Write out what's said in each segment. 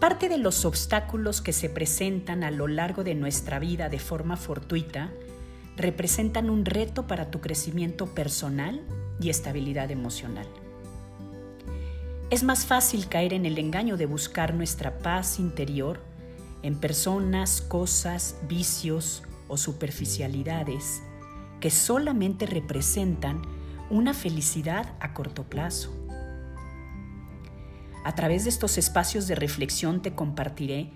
Parte de los obstáculos que se presentan a lo largo de nuestra vida de forma fortuita representan un reto para tu crecimiento personal y estabilidad emocional. Es más fácil caer en el engaño de buscar nuestra paz interior en personas, cosas, vicios o superficialidades que solamente representan una felicidad a corto plazo. A través de estos espacios de reflexión te compartiré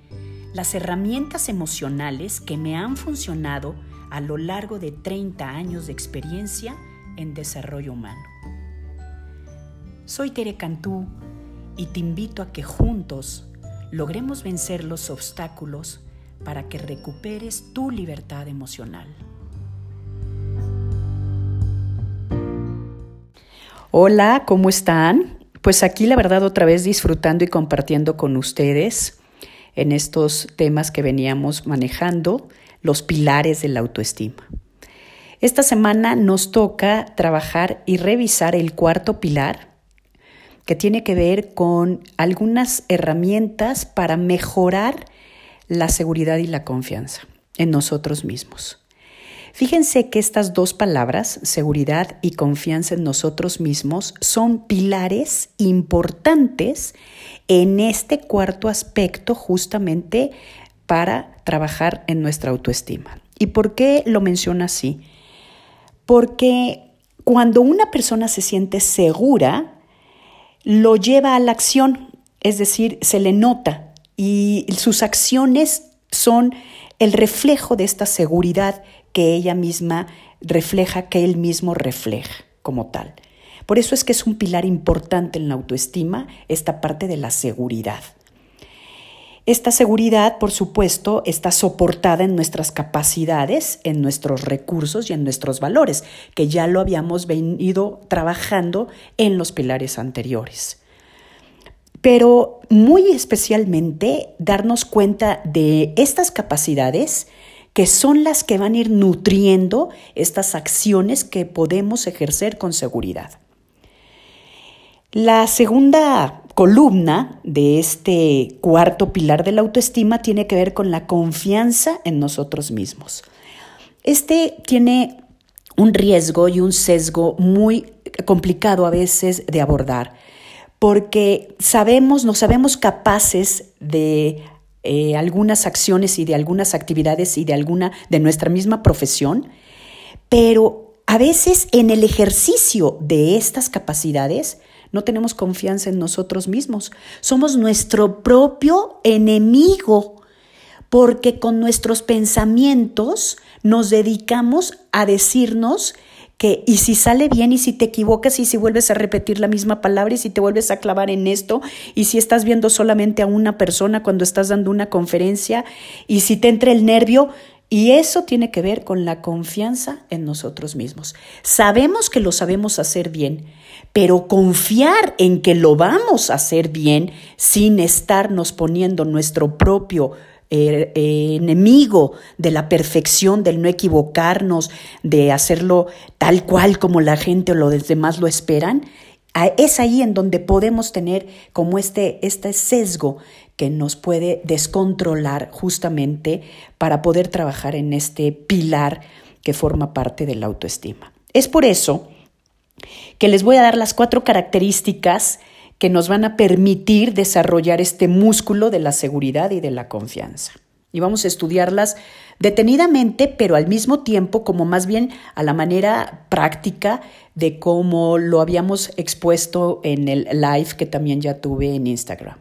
las herramientas emocionales que me han funcionado a lo largo de 30 años de experiencia en desarrollo humano. Soy Tere Cantú y te invito a que juntos logremos vencer los obstáculos para que recuperes tu libertad emocional. Hola, ¿cómo están? Pues aquí la verdad otra vez disfrutando y compartiendo con ustedes en estos temas que veníamos manejando, los pilares de la autoestima. Esta semana nos toca trabajar y revisar el cuarto pilar, que tiene que ver con algunas herramientas para mejorar la seguridad y la confianza en nosotros mismos. Fíjense que estas dos palabras, seguridad y confianza en nosotros mismos, son pilares importantes en este cuarto aspecto justamente para trabajar en nuestra autoestima. ¿Y por qué lo menciono así? Porque cuando una persona se siente segura, lo lleva a la acción, es decir, se le nota y sus acciones son el reflejo de esta seguridad que ella misma refleja, que él mismo refleja como tal. Por eso es que es un pilar importante en la autoestima esta parte de la seguridad. Esta seguridad, por supuesto, está soportada en nuestras capacidades, en nuestros recursos y en nuestros valores, que ya lo habíamos venido trabajando en los pilares anteriores. Pero muy especialmente darnos cuenta de estas capacidades que son las que van a ir nutriendo estas acciones que podemos ejercer con seguridad. La segunda columna de este cuarto pilar de la autoestima tiene que ver con la confianza en nosotros mismos. Este tiene un riesgo y un sesgo muy complicado a veces de abordar, porque sabemos, no sabemos capaces de eh, algunas acciones y de algunas actividades y de alguna de nuestra misma profesión, pero a veces en el ejercicio de estas capacidades no tenemos confianza en nosotros mismos. Somos nuestro propio enemigo porque con nuestros pensamientos nos dedicamos a decirnos y si sale bien y si te equivocas y si vuelves a repetir la misma palabra y si te vuelves a clavar en esto y si estás viendo solamente a una persona cuando estás dando una conferencia y si te entra el nervio y eso tiene que ver con la confianza en nosotros mismos. Sabemos que lo sabemos hacer bien, pero confiar en que lo vamos a hacer bien sin estarnos poniendo nuestro propio eh, eh, enemigo de la perfección, del no equivocarnos, de hacerlo tal cual como la gente o los demás lo esperan, es ahí en donde podemos tener como este, este sesgo que nos puede descontrolar justamente para poder trabajar en este pilar que forma parte de la autoestima. Es por eso que les voy a dar las cuatro características que nos van a permitir desarrollar este músculo de la seguridad y de la confianza. Y vamos a estudiarlas detenidamente, pero al mismo tiempo como más bien a la manera práctica de cómo lo habíamos expuesto en el live que también ya tuve en Instagram.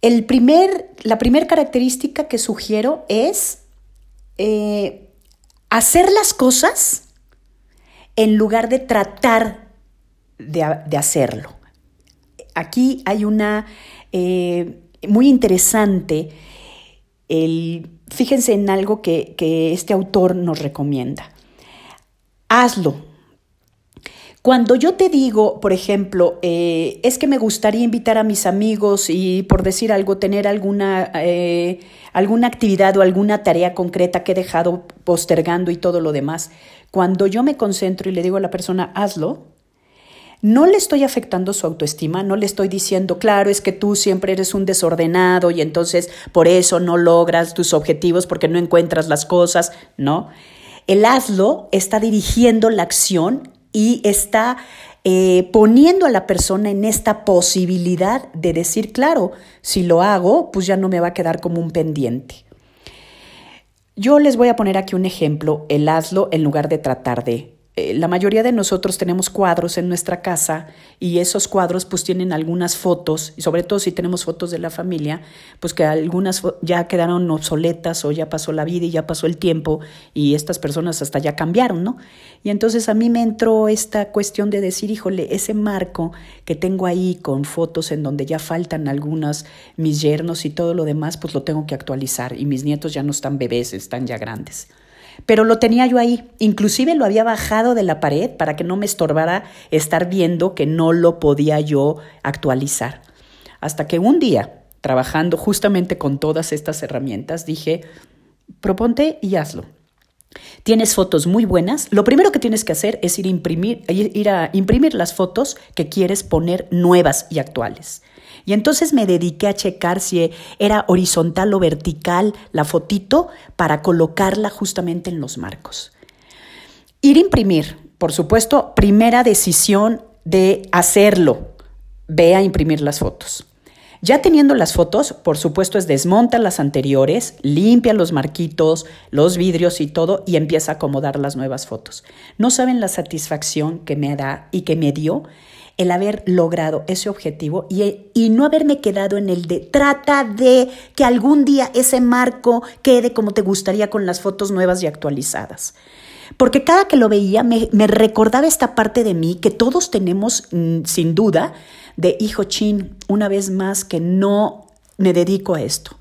El primer, la primera característica que sugiero es eh, hacer las cosas en lugar de tratar de hacerlo aquí hay una eh, muy interesante, el, fíjense en algo que, este autor nos recomienda. Hazlo. Cuando yo te digo, por ejemplo, eh, es que me gustaría invitar a mis amigos y por decir algo, tener alguna, eh, alguna actividad o alguna tarea concreta que he dejado postergando y todo lo demás, cuando yo me concentro y le digo a la persona, hazlo, no le estoy afectando su autoestima, no le estoy diciendo, claro, es que tú siempre eres un desordenado y entonces por eso no logras tus objetivos porque no encuentras las cosas, ¿no? El hazlo está dirigiendo la acción y está eh, poniendo a la persona en esta posibilidad de decir, claro, si lo hago, pues ya no me va a quedar como un pendiente. Yo les voy a poner aquí un ejemplo, el hazlo en lugar de tratar de. Eh, la mayoría de nosotros tenemos cuadros en nuestra casa y esos cuadros pues tienen algunas fotos, y sobre todo si tenemos fotos de la familia, pues que algunas ya quedaron obsoletas o ya pasó la vida y ya pasó el tiempo y estas personas hasta ya cambiaron, ¿no? Y entonces a mí me entró esta cuestión de decir, híjole, ese marco que tengo ahí con fotos en donde ya faltan algunas, mis yernos y todo lo demás, pues lo tengo que actualizar y mis nietos ya no están bebés, están ya grandes pero lo tenía yo ahí. Inclusive lo había bajado de la pared para que no me estorbara estar viendo que no lo podía yo actualizar. Hasta que un día, trabajando justamente con todas estas herramientas, dije, proponte y hazlo. Tienes fotos muy buenas. Lo primero que tienes que hacer es ir a imprimir, las fotos que quieres poner nuevas y actuales. Y entonces me dediqué a checar si era horizontal o vertical la fotito para colocarla justamente en los marcos. Ir a imprimir, por supuesto, primera decisión de hacerlo. Ve a imprimir las fotos. Ya teniendo las fotos, por supuesto, es desmonta las anteriores, limpia los marquitos, los vidrios y todo y empieza a acomodar las nuevas fotos. No saben la satisfacción que me da y que me dio el haber logrado ese objetivo y, y, no haberme quedado en el de trata de que algún día ese marco quede como te gustaría con las fotos nuevas y actualizadas. Porque cada que lo veía me, recordaba esta parte de mí que todos tenemos mm, sin duda de hijo chin, una vez más que no me dedico a esto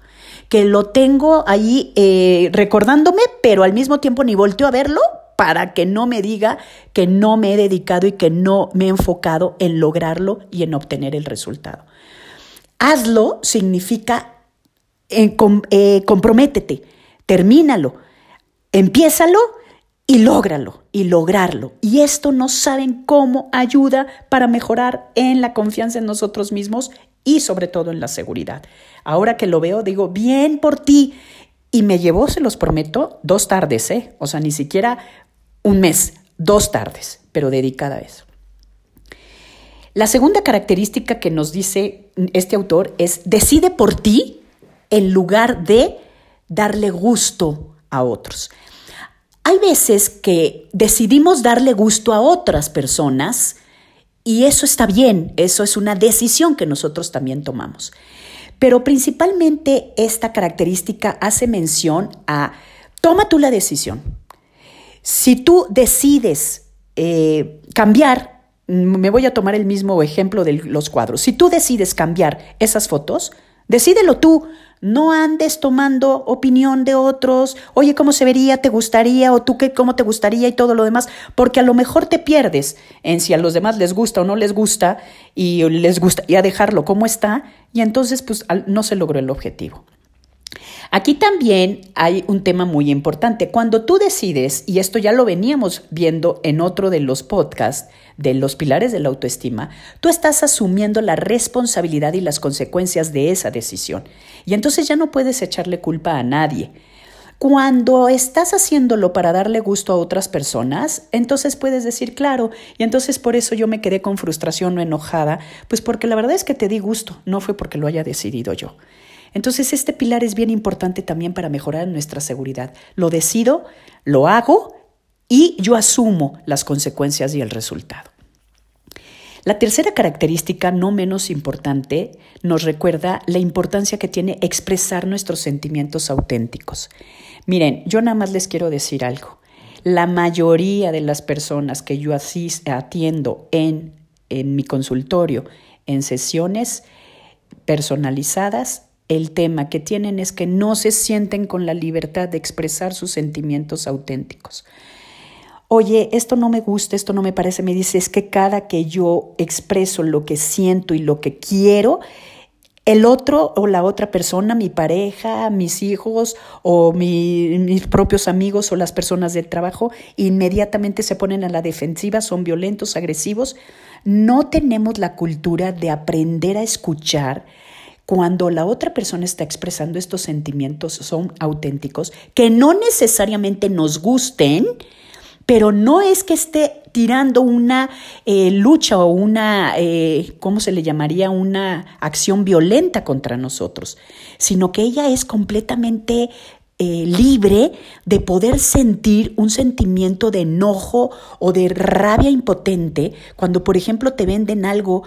que lo tengo ahí eh, recordándome, pero al mismo tiempo ni volteo a verlo para que no me diga que no me he dedicado y que no me he enfocado en lograrlo y en obtener el resultado. Hazlo significa eh, eh, comprométete, termínalo, empiézalo y lógralo y lograrlo. Y esto no saben cómo ayuda para mejorar en la confianza en nosotros mismos y sobre todo en la seguridad. Ahora que lo veo, digo, bien por ti. Y me llevó, se los prometo, dos tardes, ¿eh? O sea, ni siquiera un mes, dos tardes, pero dedicada a eso. La segunda característica que nos dice este autor es decide por ti en lugar de darle gusto a otros. Hay veces que decidimos darle gusto a otras personas y eso está bien, eso es una decisión que nosotros también tomamos. Pero principalmente esta característica hace mención a toma tú la decisión, si tú decides eh, cambiar, me voy a tomar el mismo ejemplo de los cuadros, si tú decides cambiar esas fotos, decídelo tú, no andes tomando opinión de otros, oye, ¿cómo se vería? ¿Te gustaría? ¿O tú qué, cómo te gustaría? Y todo lo demás, porque a lo mejor te pierdes en si a los demás les gusta o no les gusta y les gustaría dejarlo como está y entonces pues no se logró el objetivo. Aquí también hay un tema muy importante. Cuando tú decides, y esto ya lo veníamos viendo en otro de los podcasts de los pilares de la autoestima, tú estás asumiendo la responsabilidad y las consecuencias de esa decisión. Y entonces ya no puedes echarle culpa a nadie. Cuando estás haciéndolo para darle gusto a otras personas, entonces puedes decir, claro, y entonces por eso yo me quedé con frustración o enojada, pues porque la verdad es que te di gusto, no fue porque lo haya decidido yo. Entonces este pilar es bien importante también para mejorar nuestra seguridad. Lo decido, lo hago y yo asumo las consecuencias y el resultado. La tercera característica, no menos importante, nos recuerda la importancia que tiene expresar nuestros sentimientos auténticos. Miren, yo nada más les quiero decir algo. La mayoría de las personas que yo atiendo en, en mi consultorio, en sesiones personalizadas, el tema que tienen es que no se sienten con la libertad de expresar sus sentimientos auténticos. Oye, esto no me gusta, esto no me parece, me dice, es que cada que yo expreso lo que siento y lo que quiero, el otro o la otra persona, mi pareja, mis hijos o mis propios amigos o las personas del trabajo, inmediatamente se ponen a la defensiva, son violentos, agresivos. No tenemos la cultura de aprender a escuchar cuando la otra persona está expresando estos sentimientos, son auténticos, que no necesariamente nos gusten, pero no es que esté tirando una eh, lucha o una, eh, ¿cómo se le llamaría? Una acción violenta contra nosotros, sino que ella es completamente eh, libre de poder sentir un sentimiento de enojo o de rabia impotente cuando, por ejemplo, te venden algo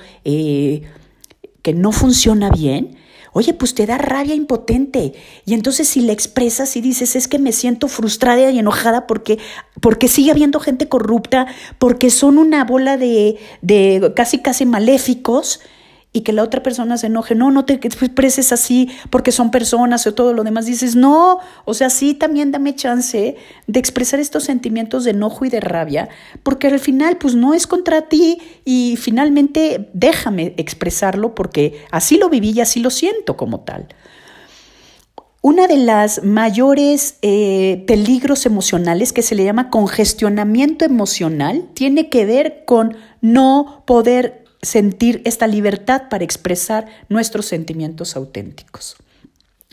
que no funciona bien, Oye, pues te da rabia impotente. Y entonces si le expresas y dices, es que me siento frustrada y enojada porque, porque sigue habiendo gente corrupta, porque son una bola de, de casi casi maléficos, y que la otra persona se enoje, no, no te expreses así porque son personas o todo lo demás, dices, no, o sea, sí, también dame chance de expresar estos sentimientos de enojo y de rabia, porque al final, pues no es contra ti y finalmente déjame expresarlo porque así lo viví y así lo siento como tal. Una de las mayores eh, peligros emocionales que se le llama congestionamiento emocional tiene que ver con no poder sentir esta libertad para expresar nuestros sentimientos auténticos.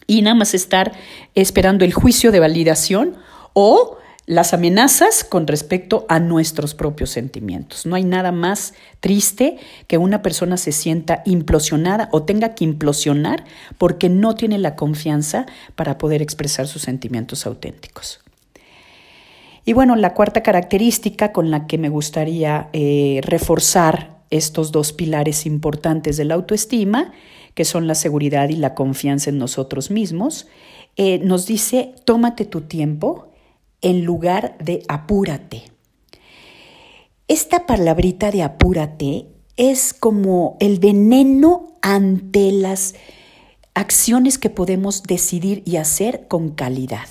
Y nada más estar esperando el juicio de validación o las amenazas con respecto a nuestros propios sentimientos. No hay nada más triste que una persona se sienta implosionada o tenga que implosionar porque no tiene la confianza para poder expresar sus sentimientos auténticos. Y bueno, la cuarta característica con la que me gustaría eh, reforzar estos dos pilares importantes de la autoestima, que son la seguridad y la confianza en nosotros mismos, eh, nos dice, tómate tu tiempo en lugar de apúrate. Esta palabrita de apúrate es como el veneno ante las acciones que podemos decidir y hacer con calidad.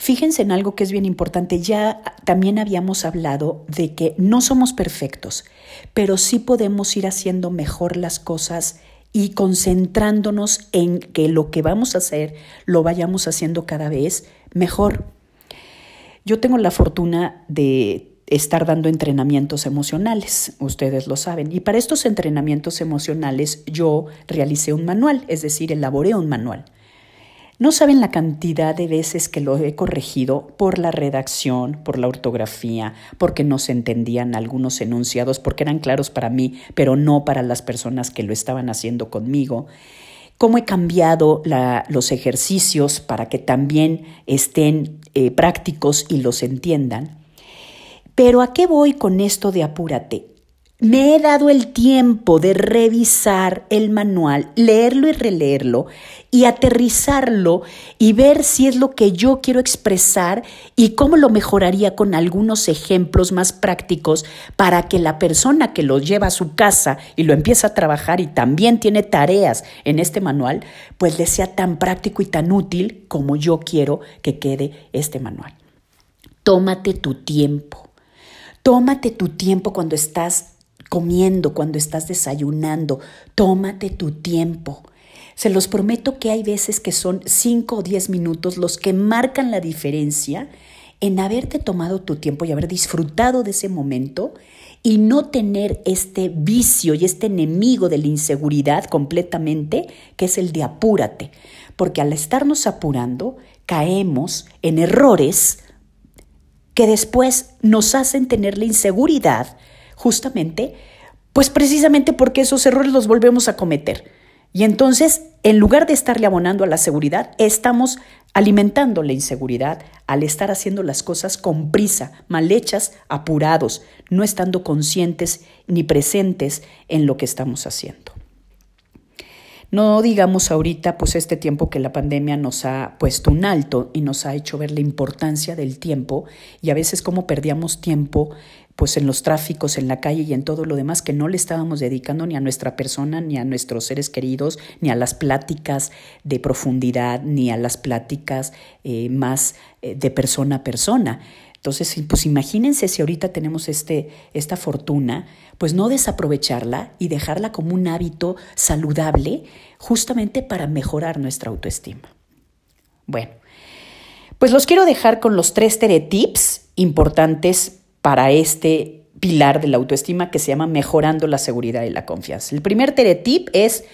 Fíjense en algo que es bien importante. Ya también habíamos hablado de que no somos perfectos, pero sí podemos ir haciendo mejor las cosas y concentrándonos en que lo que vamos a hacer lo vayamos haciendo cada vez mejor. Yo tengo la fortuna de estar dando entrenamientos emocionales, ustedes lo saben, y para estos entrenamientos emocionales yo realicé un manual, es decir, elaboré un manual. No saben la cantidad de veces que lo he corregido por la redacción, por la ortografía, porque no se entendían algunos enunciados, porque eran claros para mí, pero no para las personas que lo estaban haciendo conmigo. Cómo he cambiado los ejercicios para que también estén eh, prácticos y los entiendan. Pero ¿a qué voy con esto de apúrate? Me he dado el tiempo de revisar el manual, leerlo y releerlo y aterrizarlo y ver si es lo que yo quiero expresar y cómo lo mejoraría con algunos ejemplos más prácticos para que la persona que lo lleva a su casa y lo empieza a trabajar y también tiene tareas en este manual, pues le sea tan práctico y tan útil como yo quiero que quede este manual. Tómate tu tiempo. Tómate tu tiempo cuando estás comiendo, cuando estás desayunando. Tómate tu tiempo. Se los prometo que hay veces que son 5 o 10 minutos los que marcan la diferencia en haberte tomado tu tiempo y haber disfrutado de ese momento y no tener este vicio y este enemigo de la inseguridad completamente, que es el de apúrate. Porque al estarnos apurando, caemos en errores que después nos hacen tener la inseguridad justamente, pues precisamente porque esos errores los volvemos a cometer. Y entonces, en lugar de estarle abonando a la seguridad, estamos alimentando la inseguridad al estar haciendo las cosas con prisa, mal hechas, apurados, no estando conscientes ni presentes en lo que estamos haciendo. No digamos ahorita, pues este tiempo que la pandemia nos ha puesto un alto y nos ha hecho ver la importancia del tiempo y a veces cómo perdíamos tiempo pues en los tráficos, en la calle y en todo lo demás que no le estábamos dedicando ni a nuestra persona, ni a nuestros seres queridos, ni a las pláticas de profundidad, ni a las pláticas eh, más eh, de persona a persona. Entonces, pues imagínense si ahorita tenemos este, esta fortuna, pues no desaprovecharla y dejarla como un hábito saludable justamente para mejorar nuestra autoestima. Bueno, pues los quiero dejar con los tres tips importantes para este pilar de la autoestima que se llama mejorando la seguridad y la confianza. El primer tip es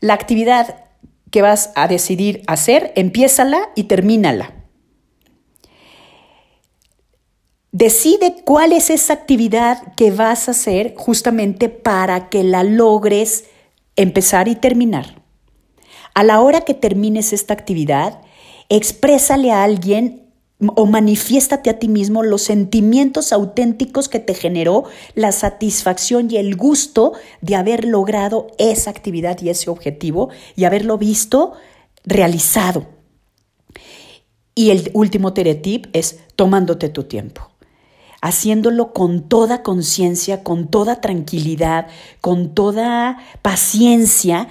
la actividad que vas a decidir hacer, empiézala y termínala. Decide cuál es esa actividad que vas a hacer justamente para que la logres empezar y terminar. A la hora que termines esta actividad, exprésale a alguien o manifiéstate a ti mismo los sentimientos auténticos que te generó la satisfacción y el gusto de haber logrado esa actividad y ese objetivo y haberlo visto realizado. Y el último teretip es tomándote tu tiempo haciéndolo con toda conciencia, con toda tranquilidad, con toda paciencia,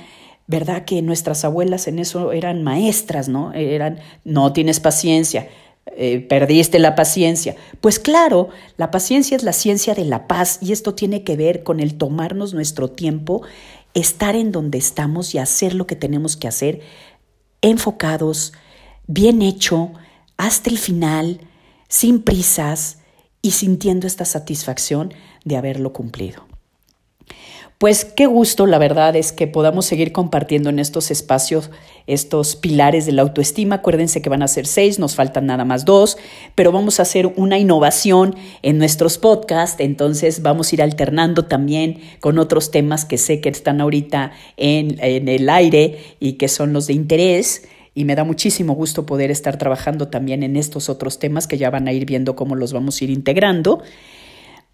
¿verdad? Que nuestras abuelas en eso eran maestras, ¿no? Eran, no tienes paciencia, eh, perdiste la paciencia. Pues claro, la paciencia es la ciencia de la paz y esto tiene que ver con el tomarnos nuestro tiempo, estar en donde estamos y hacer lo que tenemos que hacer, enfocados, bien hecho, hasta el final, sin prisas, y sintiendo esta satisfacción de haberlo cumplido. Pues qué gusto, la verdad, es que podamos seguir compartiendo en estos espacios estos pilares de la autoestima. Acuérdense que van a ser seis, nos faltan nada más dos, pero vamos a hacer una innovación en nuestros podcasts, entonces vamos a ir alternando también con otros temas que sé que están ahorita en, en el aire y que son los de interés y me da muchísimo gusto poder estar trabajando también en estos otros temas que ya van a ir viendo cómo los vamos a ir integrando.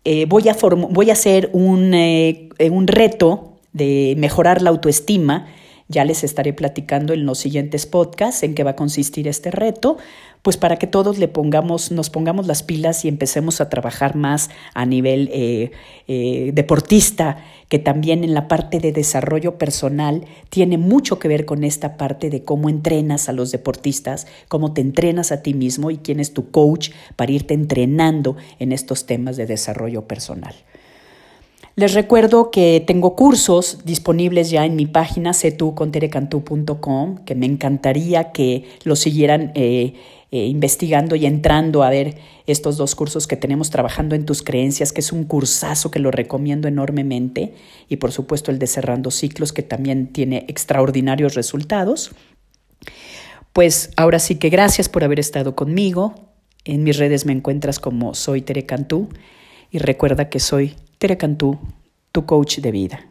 Eh, voy, a voy a hacer un, eh, un reto de mejorar la autoestima ya les estaré platicando en los siguientes podcasts en qué va a consistir este reto, pues para que todos le pongamos, nos pongamos las pilas y empecemos a trabajar más a nivel eh, eh, deportista, que también en la parte de desarrollo personal tiene mucho que ver con esta parte de cómo entrenas a los deportistas, cómo te entrenas a ti mismo y quién es tu coach para irte entrenando en estos temas de desarrollo personal. Les recuerdo que tengo cursos disponibles ya en mi página cetuconterecantú.com, que me encantaría que los siguieran eh, eh, investigando y entrando a ver estos dos cursos que tenemos trabajando en tus creencias, que es un cursazo que lo recomiendo enormemente, y por supuesto el de Cerrando Ciclos, que también tiene extraordinarios resultados. Pues ahora sí que gracias por haber estado conmigo. En mis redes me encuentras como soy Tere y recuerda que soy Tere Cantú, tu coach de vida.